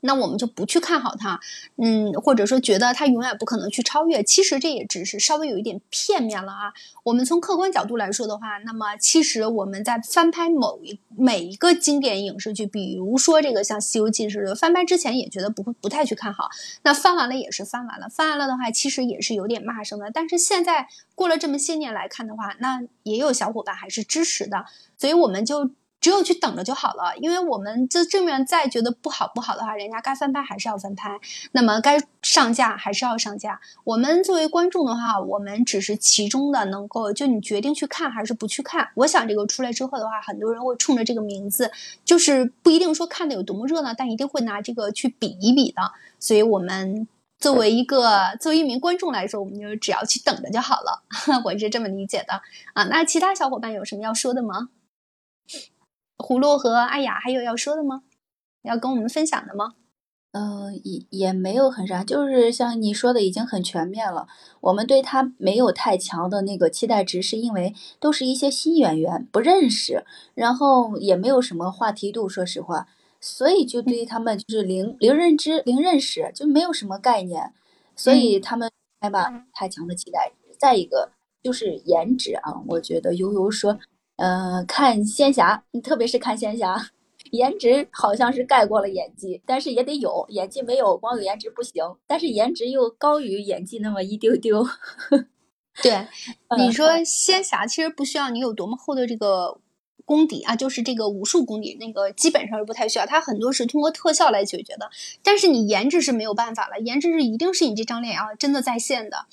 那我们就不去看好它，嗯，或者说觉得它永远不可能去超越。其实这也只是稍微有一点片面了啊。我们从客观角度来说的话，那么其实我们在翻拍某一每一个经典影视剧，比如说这个像《西游记》似的，翻拍之前也觉得不会不太去看好。那翻完了也是翻完了，翻完了的话，其实也是有点骂声的。但是现在过了这么些年来看的话，那也有小伙伴还是支持的，所以我们就。只有去等着就好了，因为我们这正面再觉得不好不好的话，人家该翻拍还是要翻拍，那么该上架还是要上架。我们作为观众的话，我们只是其中的能够，就你决定去看还是不去看。我想这个出来之后的话，很多人会冲着这个名字，就是不一定说看的有多么热闹，但一定会拿这个去比一比的。所以，我们作为一个作为一名观众来说，我们就只要去等着就好了。(laughs) 我是这么理解的啊。那其他小伙伴有什么要说的吗？葫芦和阿雅还有要说的吗？要跟我们分享的吗？嗯，也也没有很啥，就是像你说的，已经很全面了。我们对他没有太强的那个期待值，是因为都是一些新演员，不认识，然后也没有什么话题度，说实话，所以就对他们就是零零认知、零认识，就没有什么概念，所以他们没吧太强的期待值。再一个就是颜值啊，我觉得悠悠说。嗯，看仙侠，特别是看仙侠，颜值好像是盖过了演技，但是也得有演技，没有光有颜值不行，但是颜值又高于演技那么一丢丢。(laughs) 对，你说仙侠其实不需要你有多么厚的这个功底啊，就是这个武术功底，那个基本上是不太需要，它很多是通过特效来解决的。但是你颜值是没有办法了，颜值是一定是你这张脸啊真的在线的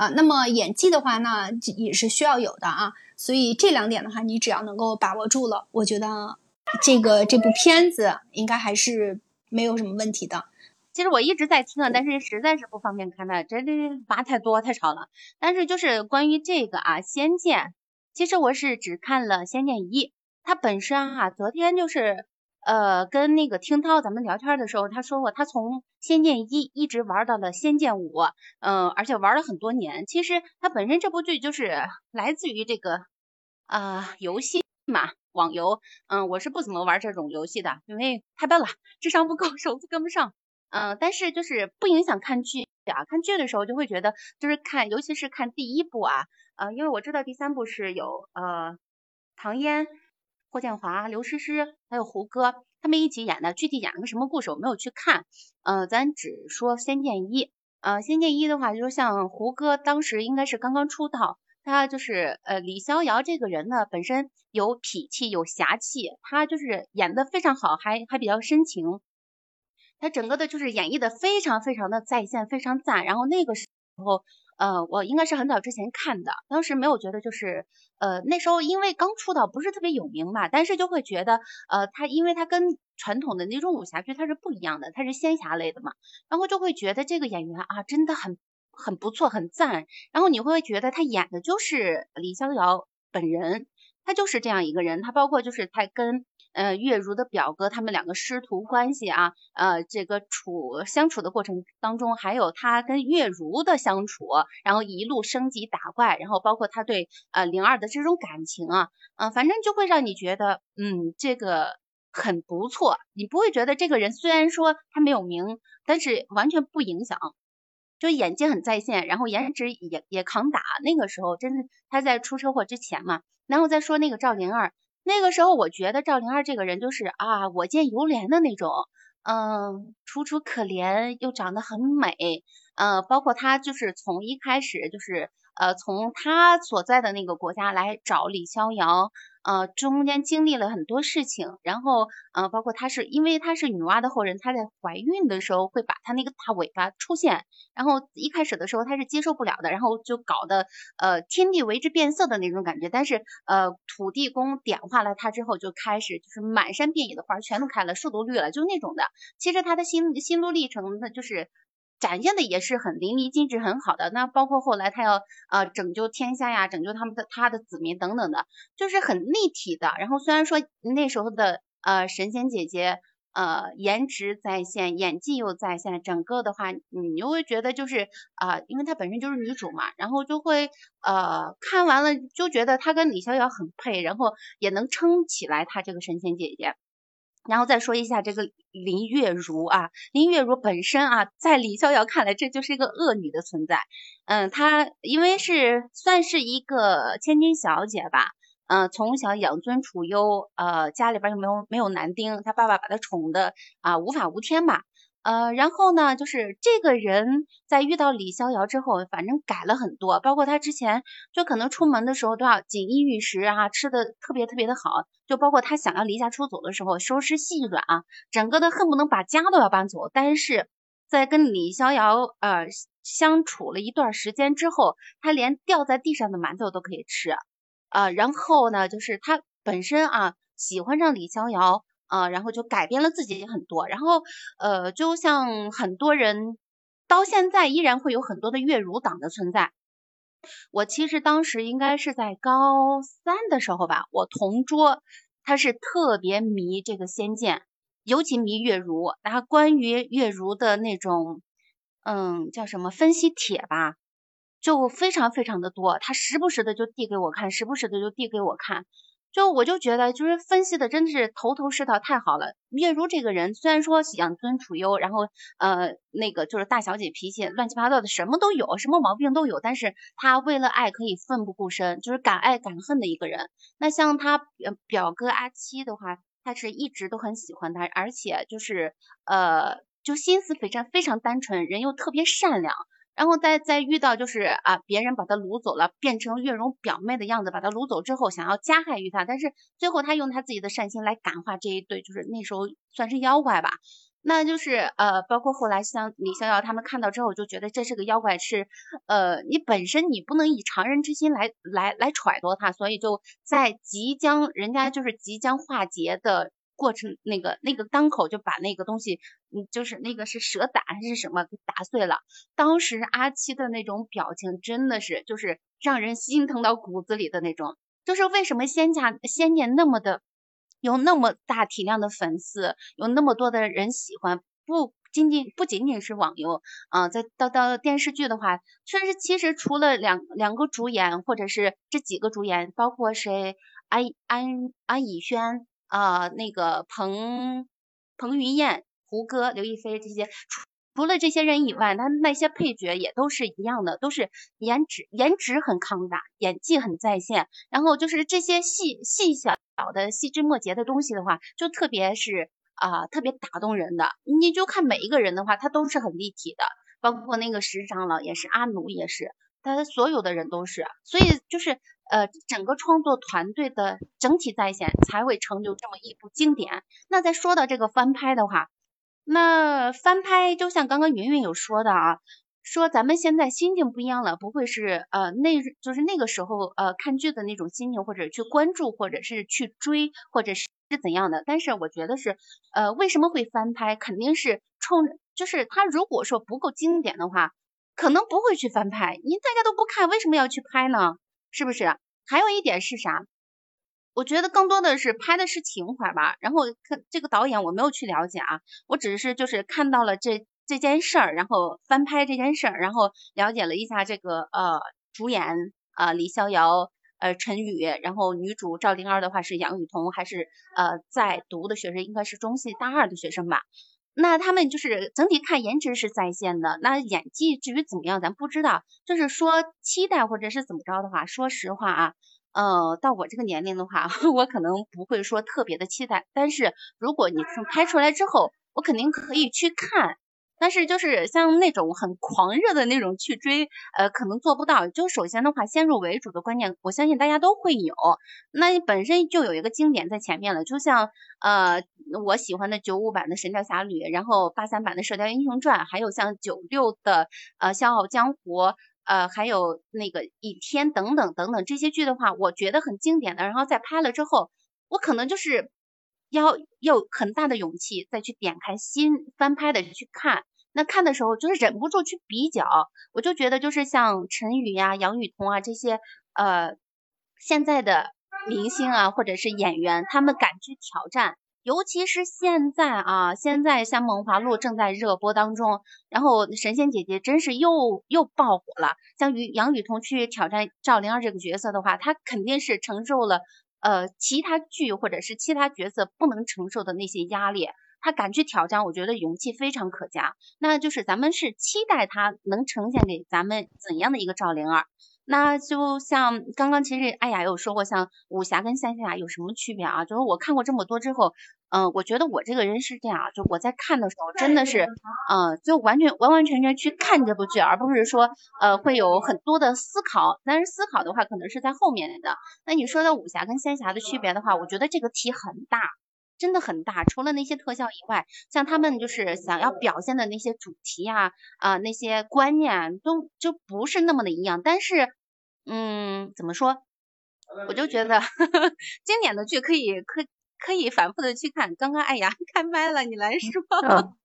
啊。那么演技的话，那也是需要有的啊。所以这两点的话，你只要能够把握住了，我觉得这个这部片子应该还是没有什么问题的。其实我一直在听啊，但是实在是不方便看的，这这话太多太吵了。但是就是关于这个啊，《仙剑》，其实我是只看了《仙剑一》，它本身哈，昨天就是。呃，跟那个听涛咱们聊天的时候，他说过他从《仙剑一》一直玩到了《仙剑五》，嗯，而且玩了很多年。其实他本身这部剧就是来自于这个啊游戏嘛，网游。嗯，我是不怎么玩这种游戏的，因为太笨了，智商不够，(laughs) 手速跟不上。嗯，但是就是不影响看剧啊。看剧的时候就会觉得，就是看，尤其是看第一部啊，呃，因为我知道第三部是有呃唐嫣。霍建华、刘诗诗还有胡歌，他们一起演的，具体演了个什么故事我没有去看。呃，咱只说《仙剑一》。呃，《仙剑一》的话，就是像胡歌当时应该是刚刚出道，他就是呃李逍遥这个人呢，本身有痞气有侠气，他就是演的非常好，还还比较深情。他整个的就是演绎的非常非常的在线，非常赞。然后那个时候，呃，我应该是很早之前看的，当时没有觉得就是，呃，那时候因为刚出道，不是特别有名嘛，但是就会觉得，呃，他因为他跟传统的那种武侠剧他是不一样的，他是仙侠类的嘛，然后就会觉得这个演员啊真的很很不错，很赞。然后你会觉得他演的就是李逍遥本人，他就是这样一个人，他包括就是他跟。呃，月如的表哥，他们两个师徒关系啊，呃，这个处相处的过程当中，还有他跟月如的相处，然后一路升级打怪，然后包括他对呃灵儿的这种感情啊，嗯，反正就会让你觉得，嗯，这个很不错，你不会觉得这个人虽然说他没有名，但是完全不影响，就演技很在线，然后颜值也也抗打，那个时候真的他在出车祸之前嘛，然后再说那个赵灵儿。那个时候，我觉得赵灵儿这个人就是啊，我见犹怜的那种，嗯，楚楚可怜又长得很美，呃，包括她就是从一开始就是呃，从他所在的那个国家来找李逍遥。呃，中间经历了很多事情，然后呃，包括她是因为她是女娲的后人，她在怀孕的时候会把她那个大尾巴出现，然后一开始的时候她是接受不了的，然后就搞得呃天地为之变色的那种感觉，但是呃土地公点化了她之后，就开始就是满山遍野的花全都开了，树都绿了，就那种的。其实她的心心路历程呢，就是。展现的也是很淋漓尽致，很好的。那包括后来他要呃拯救天下呀，拯救他们的他的子民等等的，就是很立体的。然后虽然说那时候的呃神仙姐姐呃颜值在线，演技又在线，整个的话你就会觉得就是啊，因为她本身就是女主嘛，然后就会呃看完了就觉得她跟李逍遥很配，然后也能撑起来她这个神仙姐姐。然后再说一下这个林月如啊，林月如本身啊，在李逍遥看来，这就是一个恶女的存在。嗯，她因为是算是一个千金小姐吧，嗯，从小养尊处优，呃，家里边又没有没有男丁，她爸爸把她宠的啊无法无天吧。呃，然后呢，就是这个人在遇到李逍遥之后，反正改了很多，包括他之前就可能出门的时候都要锦衣玉食啊，吃的特别特别的好，就包括他想要离家出走的时候，收拾细软啊，整个的恨不能把家都要搬走。但是在跟李逍遥呃相处了一段时间之后，他连掉在地上的馒头都可以吃啊。然后呢，就是他本身啊喜欢上李逍遥。啊，然后就改变了自己很多，然后呃，就像很多人到现在依然会有很多的月如党的存在。我其实当时应该是在高三的时候吧，我同桌他是特别迷这个仙剑，尤其迷月如，然后关于月如的那种嗯叫什么分析帖吧，就非常非常的多，他时不时的就递给我看，时不时的就递给我看。就我就觉得，就是分析的真的是头头是道，太好了。月如这个人，虽然说养尊处优，然后呃那个就是大小姐脾气，乱七八糟的什么都有，什么毛病都有，但是她为了爱可以奋不顾身，就是敢爱敢恨的一个人。那像他表哥阿七的话，他是一直都很喜欢他，而且就是呃就心思非常非常单纯，人又特别善良。然后再再遇到就是啊，别人把他掳走了，变成月容表妹的样子，把他掳走之后，想要加害于他，但是最后他用他自己的善心来感化这一对，就是那时候算是妖怪吧。那就是呃，包括后来像李逍遥他们看到之后，就觉得这是个妖怪，是呃，你本身你不能以常人之心来来来揣度他，所以就在即将人家就是即将化劫的。过程那个那个当口就把那个东西，嗯，就是那个是蛇胆还是什么给打碎了。当时阿七的那种表情真的是就是让人心疼到骨子里的那种。就是为什么仙家仙剑那么的有那么大体量的粉丝，有那么多的人喜欢，不仅仅不仅仅是网游啊，在到到电视剧的话，确实其实除了两两个主演或者是这几个主演，包括谁安安安以轩。啊，那个彭彭于晏、胡歌、刘亦菲这些，除除了这些人以外，他那些配角也都是一样的，都是颜值颜值很抗打，演技很在线。然后就是这些细细小的细枝末节的东西的话，就特别是啊，特别打动人的。你就看每一个人的话，他都是很立体的，包括那个石长老也是，阿奴也是。他所有的人都是，所以就是呃，整个创作团队的整体在线才会成就这么一部经典。那再说到这个翻拍的话，那翻拍就像刚刚云云有说的啊，说咱们现在心境不一样了，不会是呃那就是那个时候呃看剧的那种心情，或者去关注，或者是去追，或者是是怎样的。但是我觉得是呃为什么会翻拍，肯定是冲就是他如果说不够经典的话，可能不会去翻拍。您大家都不看，为什么要去拍呢？是不是？还有一点是啥？我觉得更多的是拍的是情怀吧。然后看这个导演我没有去了解啊，我只是就是看到了这这件事儿，然后翻拍这件事儿，然后了解了一下这个呃主演啊李逍遥呃陈宇，然后女主赵灵儿的话是杨雨桐，还是呃在读的学生应该是中戏大二的学生吧。那他们就是整体看颜值是在线的，那演技至于怎么样咱不知道。就是说期待或者是怎么着的话，说实话啊，呃，到我这个年龄的话，(laughs) 我可能不会说特别的期待。但是如果你从拍出来之后，我肯定可以去看。但是就是像那种很狂热的那种去追，呃，可能做不到。就首先的话，先入为主的观念，我相信大家都会有。那你本身就有一个经典在前面了，就像呃我喜欢的九五版的《神雕侠侣》，然后八三版的《射雕英雄传》，还有像九六的呃《笑傲江湖》，呃还有那个《倚天》等等等等这些剧的话，我觉得很经典的。然后再拍了之后，我可能就是。要有很大的勇气再去点开新翻拍的去看，那看的时候就是忍不住去比较，我就觉得就是像陈宇呀、杨雨桐啊这些呃现在的明星啊或者是演员，他们敢去挑战，尤其是现在啊，现在像《梦华录》正在热播当中，然后神仙姐姐真是又又爆火了，像于杨雨桐去挑战赵灵儿这个角色的话，她肯定是承受了。呃，其他剧或者是其他角色不能承受的那些压力，他敢去挑战，我觉得勇气非常可嘉。那就是咱们是期待他能呈现给咱们怎样的一个赵灵儿。那就像刚刚其实艾雅有说过，像武侠跟仙侠有什么区别啊？就是我看过这么多之后，嗯，我觉得我这个人是这样，就我在看的时候真的是，嗯，就完全完完全全去看这部剧，而不是说呃会有很多的思考。但是思考的话，可能是在后面的。那你说的武侠跟仙侠的区别的话，我觉得这个题很大，真的很大。除了那些特效以外，像他们就是想要表现的那些主题啊啊那些观念都就不是那么的一样，但是。嗯，怎么说？我就觉得 (laughs) 经典的剧可以可可以反复的去看。刚刚艾雅开麦了，你来说。(laughs)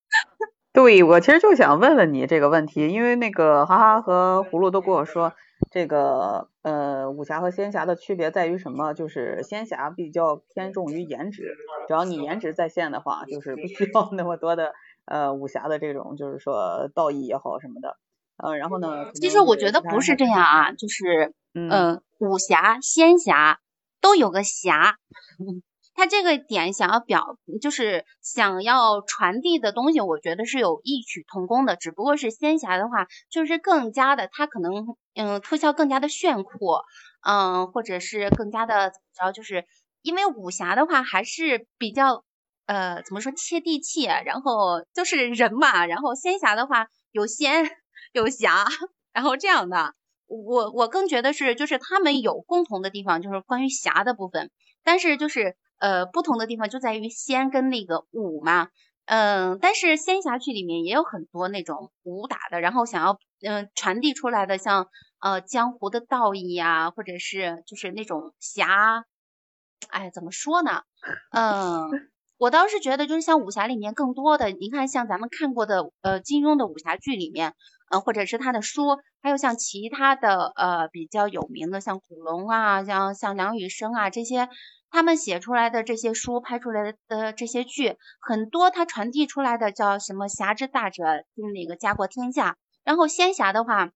对，我其实就想问问你这个问题，因为那个哈哈和葫芦都跟我说，这个呃武侠和仙侠的区别在于什么？就是仙侠比较偏重于颜值，只要你颜值在线的话，就是不需要那么多的呃武侠的这种，就是说道义也好什么的。呃，然后呢？其实我觉得不是这样啊，就是，嗯，武侠、仙侠都有个侠，他这个点想要表，就是想要传递的东西，我觉得是有异曲同工的，只不过是仙侠的话，就是更加的，它可能，嗯，特效更加的炫酷，嗯，或者是更加的怎么着，就是因为武侠的话还是比较，呃，怎么说接地气，然后就是人嘛，然后仙侠的话有仙。有侠，然后这样的，我我更觉得是，就是他们有共同的地方，就是关于侠的部分，但是就是呃不同的地方就在于仙跟那个武嘛，嗯，但是仙侠剧里面也有很多那种武打的，然后想要嗯传递出来的，像呃江湖的道义呀，或者是就是那种侠，哎，怎么说呢？(laughs) 嗯，我倒是觉得就是像武侠里面更多的，你看像咱们看过的呃金庸的武侠剧里面。呃，或者是他的书，还有像其他的呃比较有名的，像古龙啊，像像梁羽生啊这些，他们写出来的这些书，拍出来的这些剧，很多他传递出来的叫什么侠之大者，就是那个家国天下。然后仙侠的话，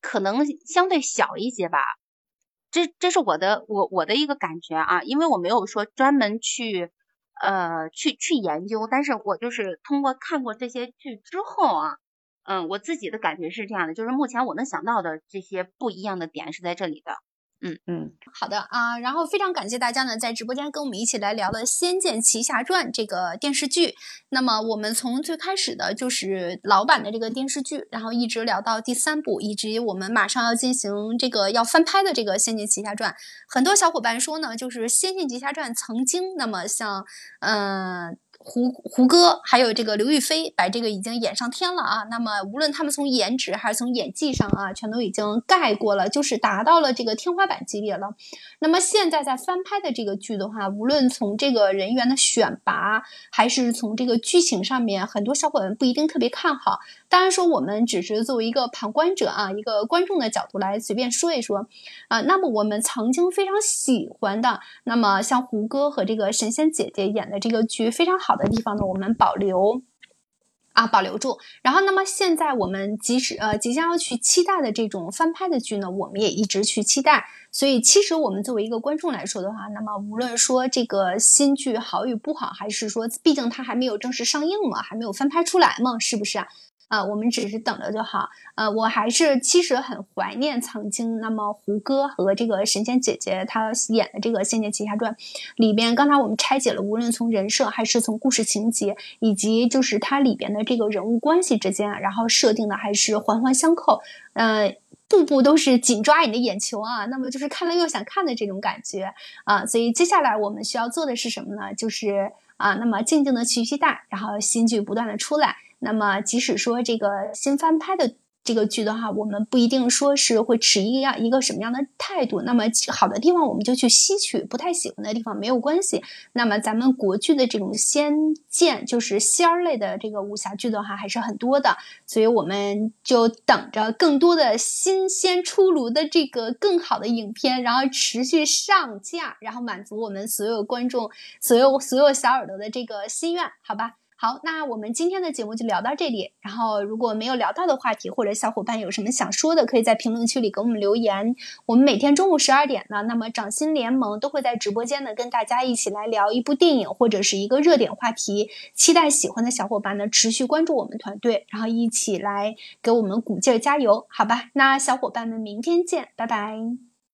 可能相对小一些吧。这这是我的我我的一个感觉啊，因为我没有说专门去呃去去研究，但是我就是通过看过这些剧之后啊。嗯，我自己的感觉是这样的，就是目前我能想到的这些不一样的点是在这里的。嗯嗯，好的啊，然后非常感谢大家呢，在直播间跟我们一起来聊了《仙剑奇侠传》这个电视剧。那么我们从最开始的就是老版的这个电视剧，然后一直聊到第三部，以及我们马上要进行这个要翻拍的这个《仙剑奇侠传》。很多小伙伴说呢，就是《仙剑奇侠传》曾经那么像，嗯。胡胡歌还有这个刘亦菲把这个已经演上天了啊。那么无论他们从颜值还是从演技上啊，全都已经盖过了，就是达到了这个天花板级别了。那么现在在翻拍的这个剧的话，无论从这个人员的选拔，还是从这个剧情上面，很多小伙伴不一定特别看好。当然说我们只是作为一个旁观者啊，一个观众的角度来随便说一说啊。那么我们曾经非常喜欢的，那么像胡歌和这个神仙姐姐演的这个剧非常好。的地方呢，我们保留啊，保留住。然后，那么现在我们即使呃即将要去期待的这种翻拍的剧呢，我们也一直去期待。所以，其实我们作为一个观众来说的话，那么无论说这个新剧好与不好，还是说毕竟它还没有正式上映嘛，还没有翻拍出来嘛，是不是啊？啊，我们只是等着就好。呃，我还是其实很怀念曾经那么胡歌和这个神仙姐姐她演的这个《仙剑奇侠传》里边。刚才我们拆解了，无论从人设还是从故事情节，以及就是它里边的这个人物关系之间，然后设定的还是环环相扣，呃，步步都是紧抓你的眼球啊。那么就是看了又想看的这种感觉啊。所以接下来我们需要做的是什么呢？就是啊，那么静静的去期待，然后新剧不断的出来。那么，即使说这个新翻拍的这个剧的话，我们不一定说是会持一样一个什么样的态度。那么好的地方我们就去吸取，不太喜欢的地方没有关系。那么咱们国剧的这种仙剑，就是仙儿类的这个武侠剧的话，还是很多的。所以我们就等着更多的新鲜出炉的这个更好的影片，然后持续上架，然后满足我们所有观众、所有所有小耳朵的这个心愿，好吧？好，那我们今天的节目就聊到这里。然后，如果没有聊到的话题，或者小伙伴有什么想说的，可以在评论区里给我们留言。我们每天中午十二点呢，那么掌心联盟都会在直播间呢跟大家一起来聊一部电影或者是一个热点话题。期待喜欢的小伙伴呢持续关注我们团队，然后一起来给我们鼓劲儿加油，好吧？那小伙伴们明天见，拜拜。